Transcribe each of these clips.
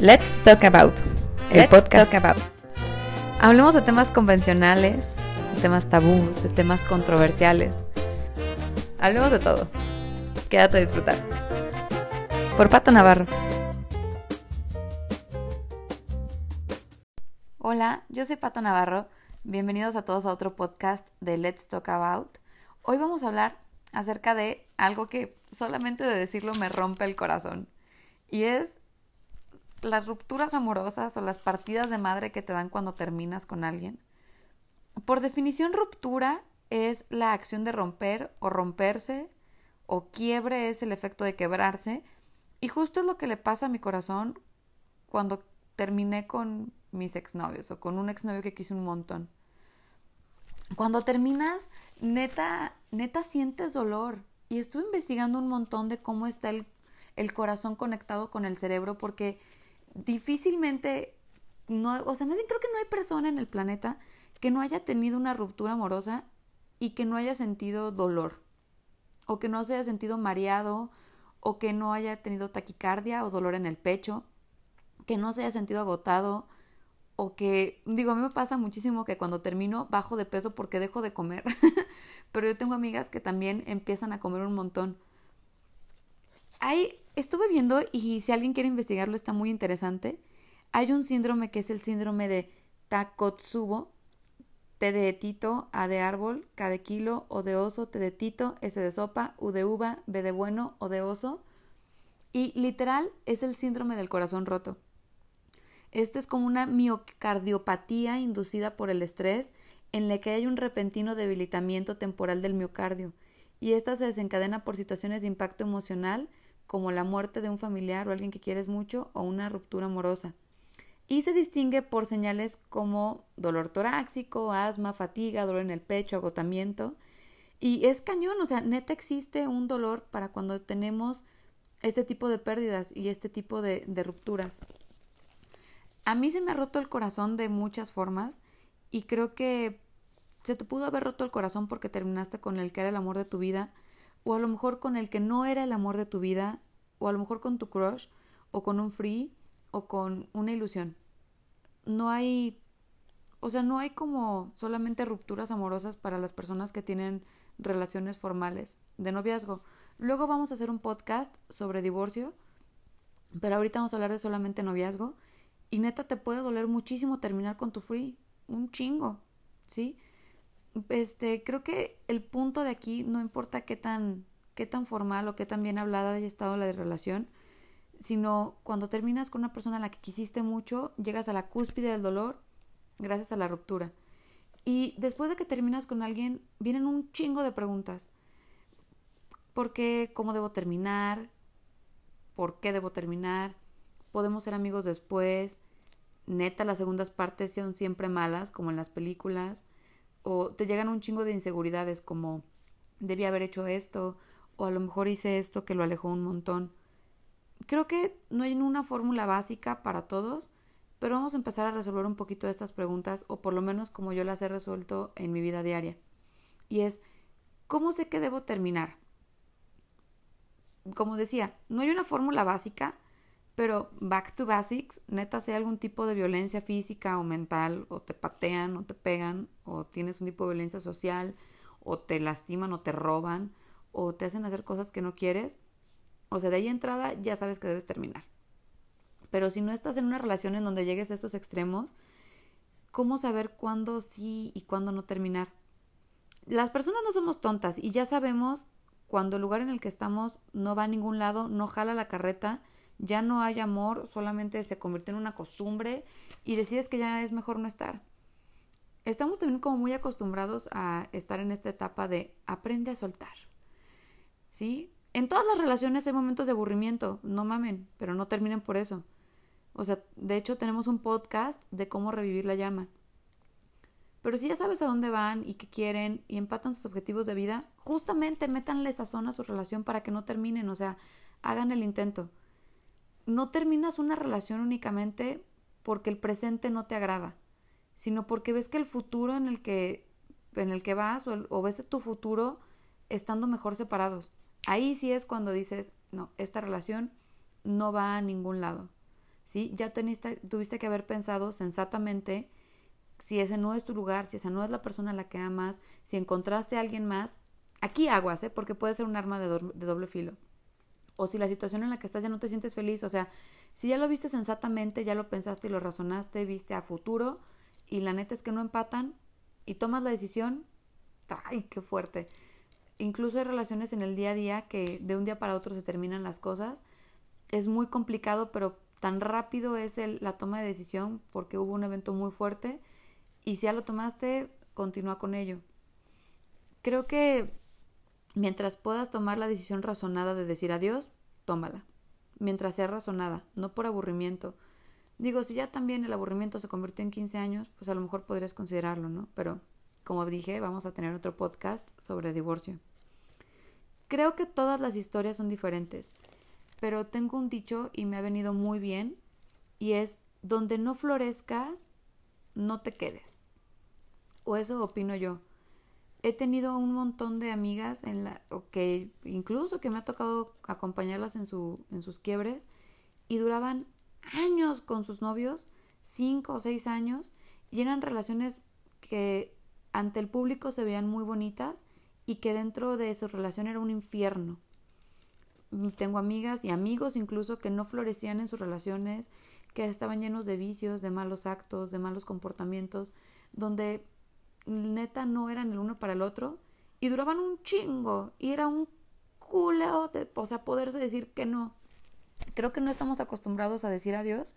Let's Talk About, el Let's podcast. Talk About. Hablemos de temas convencionales, de temas tabús, de temas controversiales. Hablemos de todo. Quédate a disfrutar. Por Pato Navarro. Hola, yo soy Pato Navarro. Bienvenidos a todos a otro podcast de Let's Talk About. Hoy vamos a hablar acerca de algo que solamente de decirlo me rompe el corazón. Y es las rupturas amorosas o las partidas de madre que te dan cuando terminas con alguien. Por definición, ruptura es la acción de romper o romperse, o quiebre es el efecto de quebrarse, y justo es lo que le pasa a mi corazón cuando terminé con mis exnovios o con un exnovio que quise un montón. Cuando terminas, neta, neta sientes dolor. Y estuve investigando un montón de cómo está el, el corazón conectado con el cerebro porque difícilmente, no, o sea, más bien creo que no hay persona en el planeta que no haya tenido una ruptura amorosa y que no haya sentido dolor, o que no se haya sentido mareado, o que no haya tenido taquicardia o dolor en el pecho, que no se haya sentido agotado, o que, digo, a mí me pasa muchísimo que cuando termino bajo de peso porque dejo de comer, pero yo tengo amigas que también empiezan a comer un montón. Hay, estuve viendo y si alguien quiere investigarlo está muy interesante. Hay un síndrome que es el síndrome de Takotsubo, T de tito, A de árbol, K de kilo, O de oso, T de tito, S de sopa, U de uva, B de bueno, O de oso. Y literal es el síndrome del corazón roto. Este es como una miocardiopatía inducida por el estrés en la que hay un repentino debilitamiento temporal del miocardio y esta se desencadena por situaciones de impacto emocional como la muerte de un familiar o alguien que quieres mucho o una ruptura amorosa. Y se distingue por señales como dolor torácico, asma, fatiga, dolor en el pecho, agotamiento. Y es cañón, o sea, neta existe un dolor para cuando tenemos este tipo de pérdidas y este tipo de, de rupturas. A mí se me ha roto el corazón de muchas formas y creo que se te pudo haber roto el corazón porque terminaste con el que era el amor de tu vida o a lo mejor con el que no era el amor de tu vida o a lo mejor con tu crush o con un free o con una ilusión. No hay, o sea, no hay como solamente rupturas amorosas para las personas que tienen relaciones formales de noviazgo. Luego vamos a hacer un podcast sobre divorcio, pero ahorita vamos a hablar de solamente noviazgo y neta te puede doler muchísimo terminar con tu free, un chingo, ¿sí? Este, creo que el punto de aquí no importa qué tan qué tan formal o qué tan bien hablada haya estado la relación, sino cuando terminas con una persona a la que quisiste mucho, llegas a la cúspide del dolor gracias a la ruptura. Y después de que terminas con alguien, vienen un chingo de preguntas. ¿Por qué? ¿Cómo debo terminar? ¿Por qué debo terminar? ¿Podemos ser amigos después? Neta, las segundas partes son siempre malas, como en las películas. O te llegan un chingo de inseguridades, como debí haber hecho esto, o a lo mejor hice esto que lo alejó un montón. Creo que no hay una fórmula básica para todos, pero vamos a empezar a resolver un poquito de estas preguntas, o por lo menos como yo las he resuelto en mi vida diaria. Y es, ¿cómo sé que debo terminar? Como decía, no hay una fórmula básica, pero back to basics, neta, si hay algún tipo de violencia física o mental, o te patean, o te pegan, o tienes un tipo de violencia social, o te lastiman, o te roban, o te hacen hacer cosas que no quieres, o sea, de ahí entrada ya sabes que debes terminar. Pero si no estás en una relación en donde llegues a estos extremos, ¿cómo saber cuándo sí y cuándo no terminar? Las personas no somos tontas y ya sabemos cuando el lugar en el que estamos no va a ningún lado, no jala la carreta, ya no hay amor, solamente se convirtió en una costumbre y decides que ya es mejor no estar. Estamos también como muy acostumbrados a estar en esta etapa de aprende a soltar. ¿Sí? En todas las relaciones hay momentos de aburrimiento, no mamen, pero no terminen por eso. O sea, de hecho tenemos un podcast de cómo revivir la llama. Pero si ya sabes a dónde van y qué quieren y empatan sus objetivos de vida, justamente métanle sazón a su relación para que no terminen, o sea, hagan el intento. No terminas una relación únicamente porque el presente no te agrada, sino porque ves que el futuro en el que, en el que vas o, ves tu futuro estando mejor separados. Ahí sí es cuando dices, no, esta relación no va a ningún lado. ¿sí? Ya teniste, tuviste que haber pensado sensatamente si ese no es tu lugar, si esa no es la persona a la que amas, si encontraste a alguien más, aquí aguas, ¿eh? Porque puede ser un arma de doble filo. O si la situación en la que estás ya no te sientes feliz, o sea, si ya lo viste sensatamente, ya lo pensaste y lo razonaste, viste a futuro, y la neta es que no empatan, y tomas la decisión, ¡ay, qué fuerte! Incluso hay relaciones en el día a día que de un día para otro se terminan las cosas. Es muy complicado, pero tan rápido es la toma de decisión porque hubo un evento muy fuerte y si ya lo tomaste, continúa con ello. Creo que mientras puedas tomar la decisión razonada de decir adiós, tómala. Mientras sea razonada, no por aburrimiento. Digo, si ya también el aburrimiento se convirtió en 15 años, pues a lo mejor podrías considerarlo, ¿no? Pero, como dije, vamos a tener otro podcast sobre divorcio. Creo que todas las historias son diferentes, pero tengo un dicho y me ha venido muy bien, y es, donde no florezcas, no te quedes. O eso opino yo. He tenido un montón de amigas en la que incluso que me ha tocado acompañarlas en su en sus quiebres y duraban años con sus novios, cinco o seis años, y eran relaciones que ante el público se veían muy bonitas y que dentro de su relación era un infierno. Tengo amigas y amigos incluso que no florecían en sus relaciones, que estaban llenos de vicios, de malos actos, de malos comportamientos, donde neta no eran el uno para el otro y duraban un chingo y era un culo de, o sea, poderse decir que no. Creo que no estamos acostumbrados a decir adiós,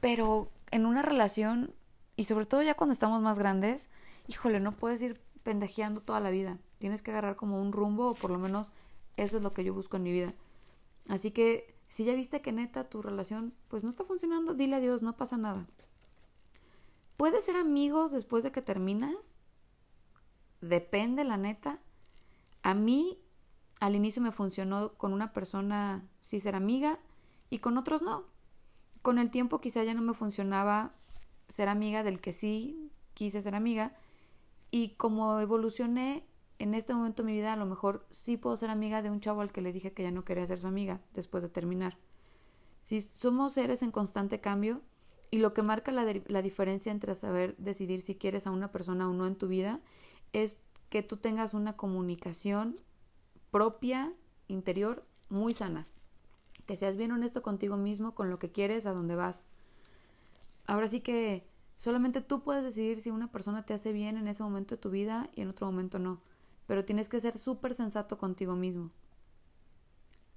pero en una relación y sobre todo ya cuando estamos más grandes, híjole, no puedes ir pendejeando toda la vida. Tienes que agarrar como un rumbo o por lo menos eso es lo que yo busco en mi vida. Así que si ya viste que neta tu relación pues no está funcionando, dile adiós, no pasa nada. ¿Puedes ser amigos después de que terminas? Depende, la neta. A mí al inicio me funcionó con una persona sí ser amiga y con otros no. Con el tiempo quizá ya no me funcionaba ser amiga del que sí quise ser amiga y como evolucioné en este momento de mi vida a lo mejor sí puedo ser amiga de un chavo al que le dije que ya no quería ser su amiga después de terminar. Si somos seres en constante cambio y lo que marca la, la diferencia entre saber decidir si quieres a una persona o no en tu vida es que tú tengas una comunicación propia, interior, muy sana. Que seas bien honesto contigo mismo, con lo que quieres, a dónde vas. Ahora sí que solamente tú puedes decidir si una persona te hace bien en ese momento de tu vida y en otro momento no pero tienes que ser súper sensato contigo mismo.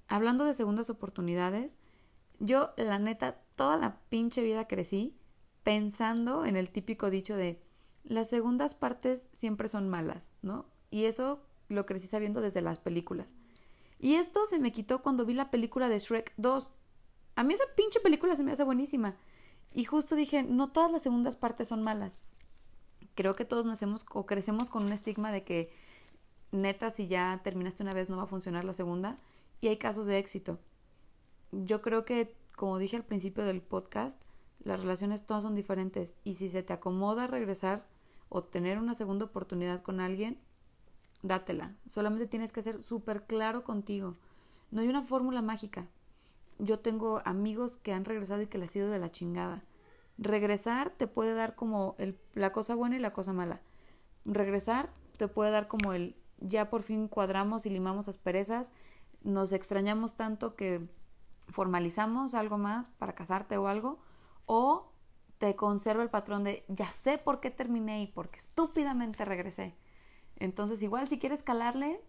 Hablando de segundas oportunidades, yo la neta toda la pinche vida crecí pensando en el típico dicho de las segundas partes siempre son malas, ¿no? Y eso lo crecí sabiendo desde las películas. Y esto se me quitó cuando vi la película de Shrek 2. A mí esa pinche película se me hace buenísima. Y justo dije, no todas las segundas partes son malas. Creo que todos nacemos o crecemos con un estigma de que neta, si ya terminaste una vez no va a funcionar la segunda. Y hay casos de éxito. Yo creo que, como dije al principio del podcast, las relaciones todas son diferentes. Y si se te acomoda regresar o tener una segunda oportunidad con alguien, dátela. Solamente tienes que ser súper claro contigo. No hay una fórmula mágica. Yo tengo amigos que han regresado y que les ha sido de la chingada. Regresar te puede dar como el, la cosa buena y la cosa mala. Regresar te puede dar como el ya por fin cuadramos y limamos asperezas, nos extrañamos tanto que formalizamos algo más para casarte o algo, o te conserva el patrón de ya sé por qué terminé y porque estúpidamente regresé. Entonces, igual si quieres calarle,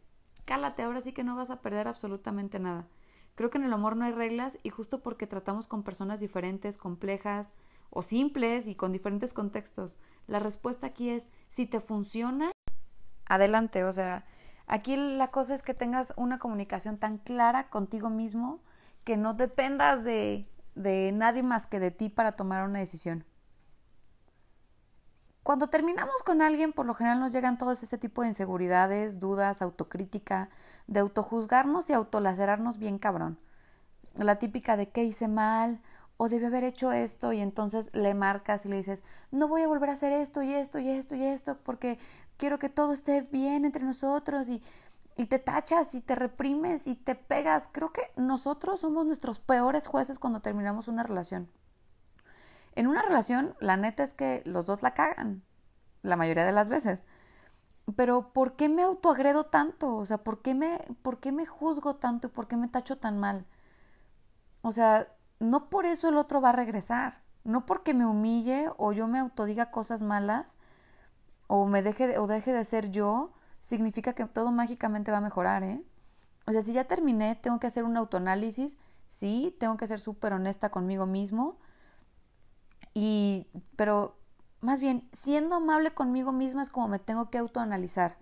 cálate, ahora sí que no vas a perder absolutamente nada. Creo que en el amor no hay reglas y justo porque tratamos con personas diferentes, complejas o simples y con diferentes contextos, la respuesta aquí es si te funciona adelante. O sea, aquí la cosa es que tengas una comunicación tan clara contigo mismo que no dependas de, de nadie más que de ti para tomar una decisión. Cuando terminamos con alguien, por lo general nos llegan todos este tipo de inseguridades, dudas, autocrítica, de autojuzgarnos y autolacerarnos bien cabrón. La típica de qué hice mal, o debe haber hecho esto y entonces le marcas y le dices, no voy a volver a hacer esto y esto y esto y esto porque quiero que todo esté bien entre nosotros y, y te tachas y te reprimes y te pegas. Creo que nosotros somos nuestros peores jueces cuando terminamos una relación. En una relación, la neta es que los dos la cagan, la mayoría de las veces. Pero ¿por qué me autoagredo tanto? O sea, ¿por qué me, por qué me juzgo tanto y por qué me tacho tan mal? O sea, no por eso el otro va a regresar. No porque me humille o yo me autodiga cosas malas o me deje o deje de ser yo, significa que todo mágicamente va a mejorar, ¿eh? O sea, si ya terminé, tengo que hacer un autoanálisis, sí, tengo que ser súper honesta conmigo mismo. Y, pero más bien, siendo amable conmigo misma es como me tengo que autoanalizar.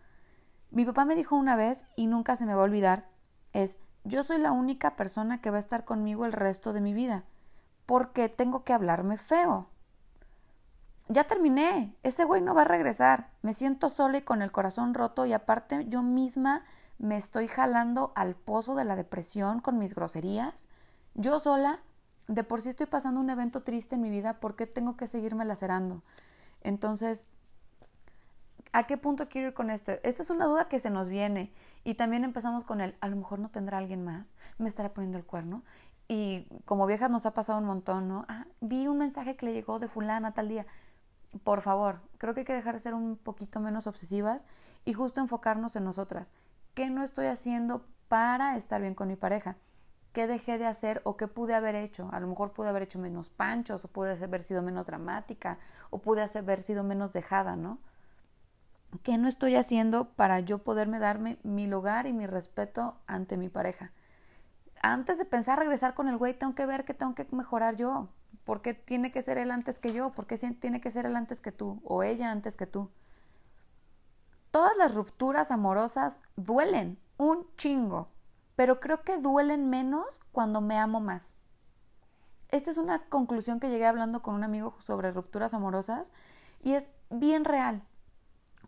Mi papá me dijo una vez, y nunca se me va a olvidar, es, yo soy la única persona que va a estar conmigo el resto de mi vida. porque tengo que hablarme feo? Ya terminé, ese güey no va a regresar. Me siento sola y con el corazón roto y aparte yo misma me estoy jalando al pozo de la depresión con mis groserías. Yo sola, de por sí estoy pasando un evento triste en mi vida, ¿por qué tengo que seguirme lacerando? Entonces, ¿a qué punto quiero ir con esto? Esta es una duda que se nos viene y también empezamos con el, a lo mejor no tendrá alguien más, me estará poniendo el cuerno. Y como viejas nos ha pasado un montón, ¿no? Ah, vi un mensaje que le llegó de fulana tal día. Por favor, creo que hay que dejar de ser un poquito menos obsesivas y justo enfocarnos en nosotras. ¿Qué no estoy haciendo para estar bien con mi pareja? ¿Qué dejé de hacer o qué pude haber hecho? A lo mejor pude haber hecho menos panchos o pude haber sido menos dramática o pude haber sido menos dejada, ¿no? ¿Qué no estoy haciendo para yo poderme darme mi lugar y mi respeto ante mi pareja? Antes de pensar regresar con el güey, tengo que ver que tengo que mejorar yo. ¿Por qué tiene que ser él antes que yo? ¿Por qué tiene que ser él antes que tú? O ella antes que tú. Todas las rupturas amorosas duelen un chingo pero creo que duelen menos cuando me amo más. Esta es una conclusión que llegué hablando con un amigo sobre rupturas amorosas y es bien real.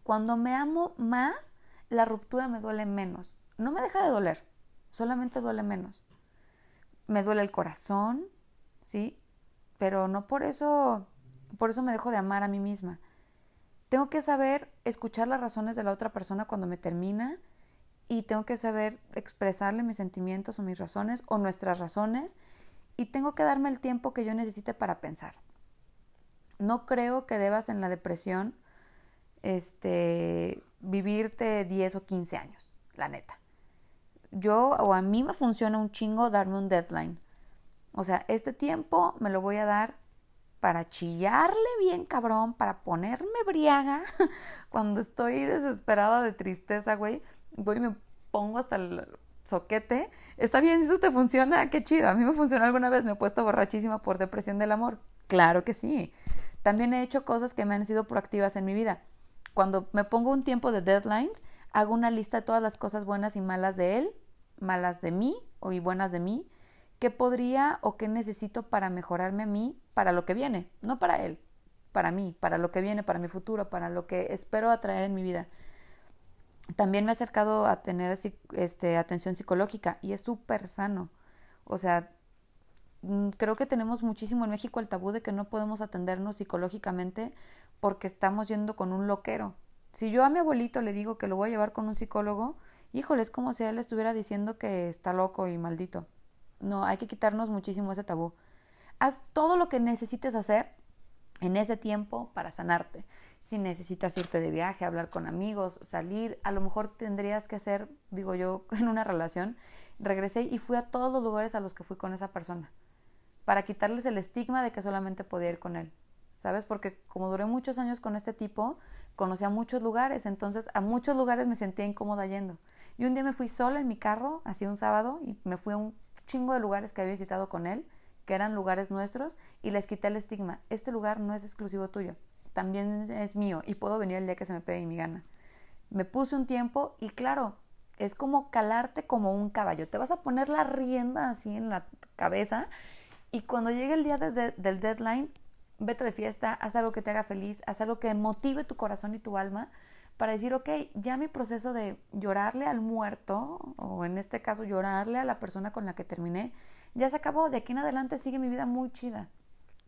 Cuando me amo más, la ruptura me duele menos. No me deja de doler, solamente duele menos. Me duele el corazón, ¿sí? Pero no por eso, por eso me dejo de amar a mí misma. Tengo que saber escuchar las razones de la otra persona cuando me termina y tengo que saber expresarle mis sentimientos o mis razones o nuestras razones y tengo que darme el tiempo que yo necesite para pensar. No creo que debas en la depresión este vivirte 10 o 15 años, la neta. Yo o a mí me funciona un chingo darme un deadline. O sea, este tiempo me lo voy a dar para chillarle bien cabrón, para ponerme briaga cuando estoy desesperada de tristeza, güey, voy y me pongo hasta el soquete. Está bien, si eso te funciona, qué chido. A mí me funcionó alguna vez, me he puesto borrachísima por depresión del amor. Claro que sí. También he hecho cosas que me han sido proactivas en mi vida. Cuando me pongo un tiempo de deadline, hago una lista de todas las cosas buenas y malas de él, malas de mí o y buenas de mí, qué podría o qué necesito para mejorarme a mí para lo que viene, no para él, para mí, para lo que viene, para mi futuro, para lo que espero atraer en mi vida también me he acercado a tener este, atención psicológica y es súper sano. O sea, mm, creo que tenemos muchísimo en México el tabú de que no podemos atendernos psicológicamente porque estamos yendo con un loquero. Si yo a mi abuelito le digo que lo voy a llevar con un psicólogo, híjole, es como si él estuviera diciendo que está loco y maldito. No, hay que quitarnos muchísimo ese tabú. Haz todo lo que necesites hacer en ese tiempo para sanarte si necesitas irte de viaje, hablar con amigos, salir, a lo mejor tendrías que hacer, digo yo, en una relación, regresé y fui a todos los lugares a los que fui con esa persona, para quitarles el estigma de que solamente podía ir con él, ¿sabes? Porque como duré muchos años con este tipo, conocí a muchos lugares, entonces a muchos lugares me sentía incómoda yendo. Y un día me fui sola en mi carro, así un sábado, y me fui a un chingo de lugares que había visitado con él, que eran lugares nuestros, y les quité el estigma. Este lugar no es exclusivo tuyo también es mío y puedo venir el día que se me pegue mi gana. Me puse un tiempo y claro, es como calarte como un caballo. Te vas a poner la rienda así en la cabeza y cuando llegue el día del deadline, vete de fiesta, haz algo que te haga feliz, haz algo que motive tu corazón y tu alma para decir, ok, ya mi proceso de llorarle al muerto, o en este caso llorarle a la persona con la que terminé, ya se acabó. De aquí en adelante sigue mi vida muy chida.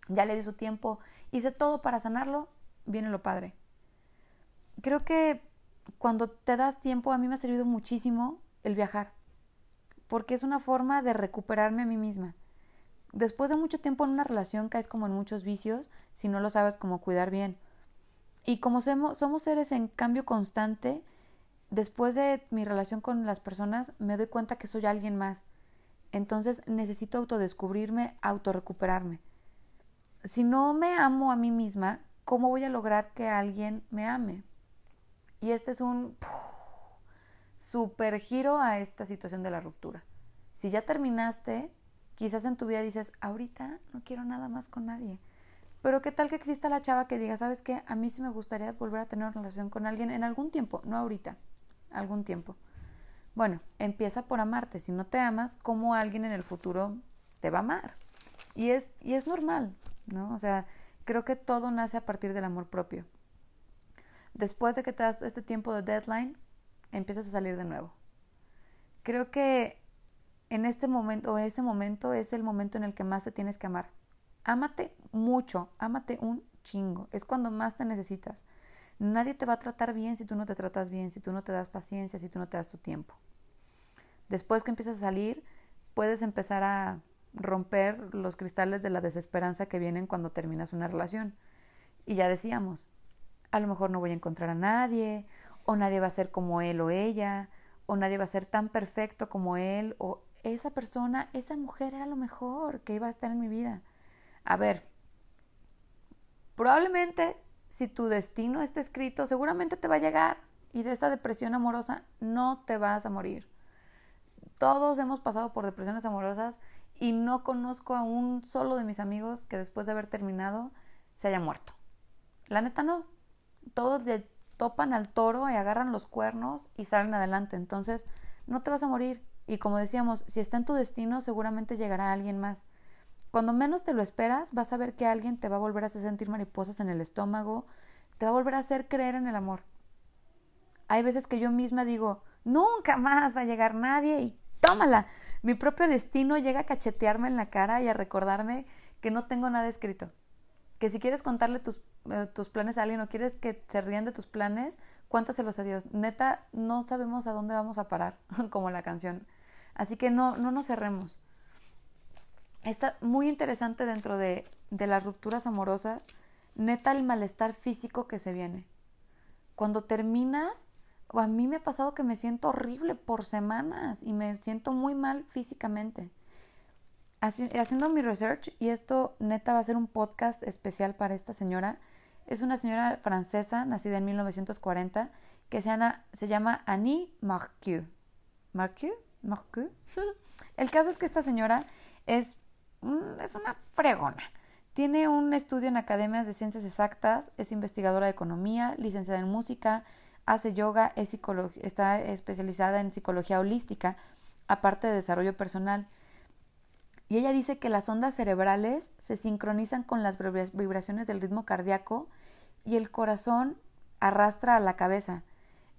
Ya le di su tiempo, hice todo para sanarlo viene lo padre. Creo que cuando te das tiempo, a mí me ha servido muchísimo el viajar, porque es una forma de recuperarme a mí misma. Después de mucho tiempo en una relación caes como en muchos vicios si no lo sabes cómo cuidar bien. Y como somos, seres en cambio constante, después de mi relación con las personas me doy cuenta que soy alguien más. Entonces necesito autodescubrirme, autorrecuperarme. Si no me amo a mí misma, ¿cómo voy a lograr que alguien me ame? Y este es un super giro a esta situación de la ruptura. Si ya terminaste, quizás en tu vida dices, ahorita no quiero nada más con nadie. Pero qué tal que exista la chava que diga, ¿sabes qué? A mí sí me gustaría volver a tener una relación con alguien en algún tiempo, no ahorita, algún tiempo. Bueno, empieza por amarte. Si no te amas, ¿cómo alguien en el futuro te va a amar? Y es, y es normal, ¿no? O sea, creo que todo nace a partir del amor propio. Después de que te das este tiempo de deadline, empiezas a salir de nuevo. Creo que en este momento, o ese momento es el momento en el que más te tienes que amar. Ámate mucho, ámate un chingo. Es cuando más te necesitas. Nadie te va a tratar bien si tú no te tratas bien, si tú no te das paciencia, si tú no te das tu tiempo. Después que empiezas a salir, puedes empezar a romper los cristales de la desesperanza que vienen cuando terminas una relación. Y ya decíamos, a lo mejor no voy a encontrar a nadie, o nadie va a ser como él o ella, o nadie va a ser tan perfecto como él, o esa persona, esa mujer era lo mejor que iba a estar en mi vida. A ver, probablemente si tu destino está escrito, seguramente te va a llegar y de esa depresión amorosa no te vas a morir. Todos hemos pasado por depresiones amorosas y no conozco a un solo de mis amigos que después de haber terminado se haya muerto. La neta no. Todos le topan al toro y agarran los cuernos y salen adelante. Entonces, no te vas a morir. Y como decíamos, si está en tu destino, seguramente llegará alguien más. Cuando menos te lo esperas, vas a ver que alguien te va a volver a hacer sentir mariposas en el estómago, te va a volver a hacer creer en el amor. Hay veces que yo misma digo, nunca más va a llegar nadie y tómala. Mi propio destino llega a cachetearme en la cara y a recordarme que no tengo nada escrito. Que si quieres contarle tus, eh, tus planes a alguien o quieres que se rían de tus planes, cuéntaselos a Dios. Neta, no sabemos a dónde vamos a parar, como la canción. Así que no, no nos cerremos. Está muy interesante dentro de, de las rupturas amorosas, neta el malestar físico que se viene. Cuando terminas, a mí me ha pasado que me siento horrible por semanas y me siento muy mal físicamente. haciendo mi research, y esto neta va a ser un podcast especial para esta señora, es una señora francesa nacida en 1940 que se llama, se llama Annie Marcu. ¿Marcu? ¿Marcu? El caso es que esta señora es, es una fregona. Tiene un estudio en academias de ciencias exactas, es investigadora de economía, licenciada en música, hace yoga, es está especializada en psicología holística, aparte de desarrollo personal. Y ella dice que las ondas cerebrales se sincronizan con las vibraciones del ritmo cardíaco y el corazón arrastra a la cabeza.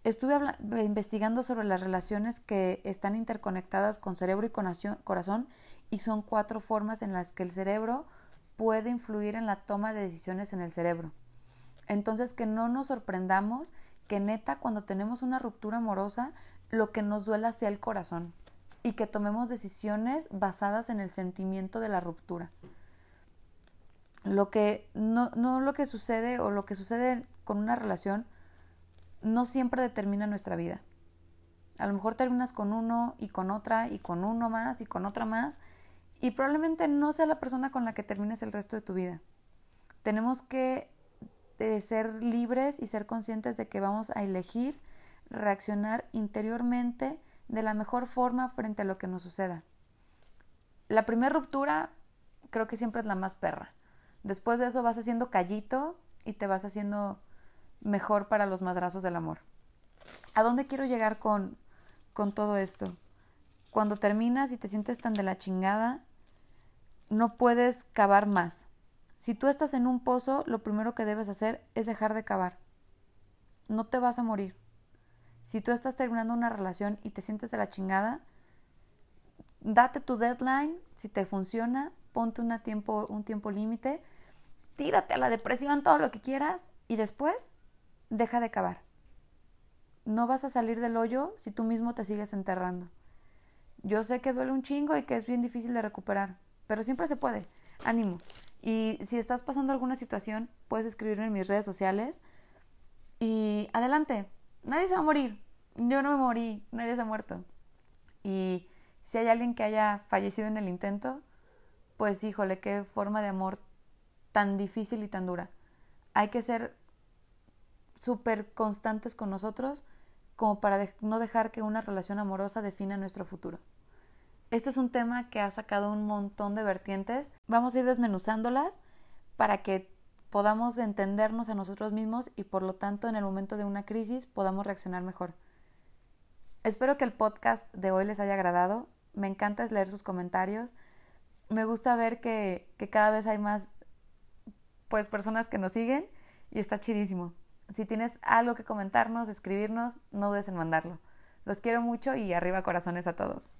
Estuve investigando sobre las relaciones que están interconectadas con cerebro y corazón y son cuatro formas en las que el cerebro puede influir en la toma de decisiones en el cerebro. Entonces que no nos sorprendamos que neta cuando tenemos una ruptura amorosa lo que nos duela sea el corazón y que tomemos decisiones basadas en el sentimiento de la ruptura. Lo que no, no lo que sucede o lo que sucede con una relación no siempre determina nuestra vida. A lo mejor terminas con uno y con otra y con uno más y con otra más y probablemente no sea la persona con la que termines el resto de tu vida. Tenemos que de ser libres y ser conscientes de que vamos a elegir reaccionar interiormente de la mejor forma frente a lo que nos suceda. La primera ruptura creo que siempre es la más perra. Después de eso vas haciendo callito y te vas haciendo mejor para los madrazos del amor. ¿A dónde quiero llegar con, con todo esto? Cuando terminas y te sientes tan de la chingada, no puedes cavar más. Si tú estás en un pozo, lo primero que debes hacer es dejar de cavar. No te vas a morir. Si tú estás terminando una relación y te sientes de la chingada, date tu deadline, si te funciona, ponte una tiempo, un tiempo límite, tírate a la depresión, todo lo que quieras, y después deja de cavar. No vas a salir del hoyo si tú mismo te sigues enterrando. Yo sé que duele un chingo y que es bien difícil de recuperar, pero siempre se puede. Ánimo. Y si estás pasando alguna situación, puedes escribirme en mis redes sociales. Y adelante, nadie se va a morir. Yo no me morí, nadie se ha muerto. Y si hay alguien que haya fallecido en el intento, pues híjole, qué forma de amor tan difícil y tan dura. Hay que ser súper constantes con nosotros como para no dejar que una relación amorosa defina nuestro futuro. Este es un tema que ha sacado un montón de vertientes. Vamos a ir desmenuzándolas para que podamos entendernos a nosotros mismos y por lo tanto en el momento de una crisis podamos reaccionar mejor. Espero que el podcast de hoy les haya agradado. Me encanta leer sus comentarios. Me gusta ver que, cada vez hay más pues personas que nos siguen y está chidísimo. Si tienes algo que comentarnos, escribirnos, no dudes en mandarlo. Los quiero mucho y arriba corazones a todos.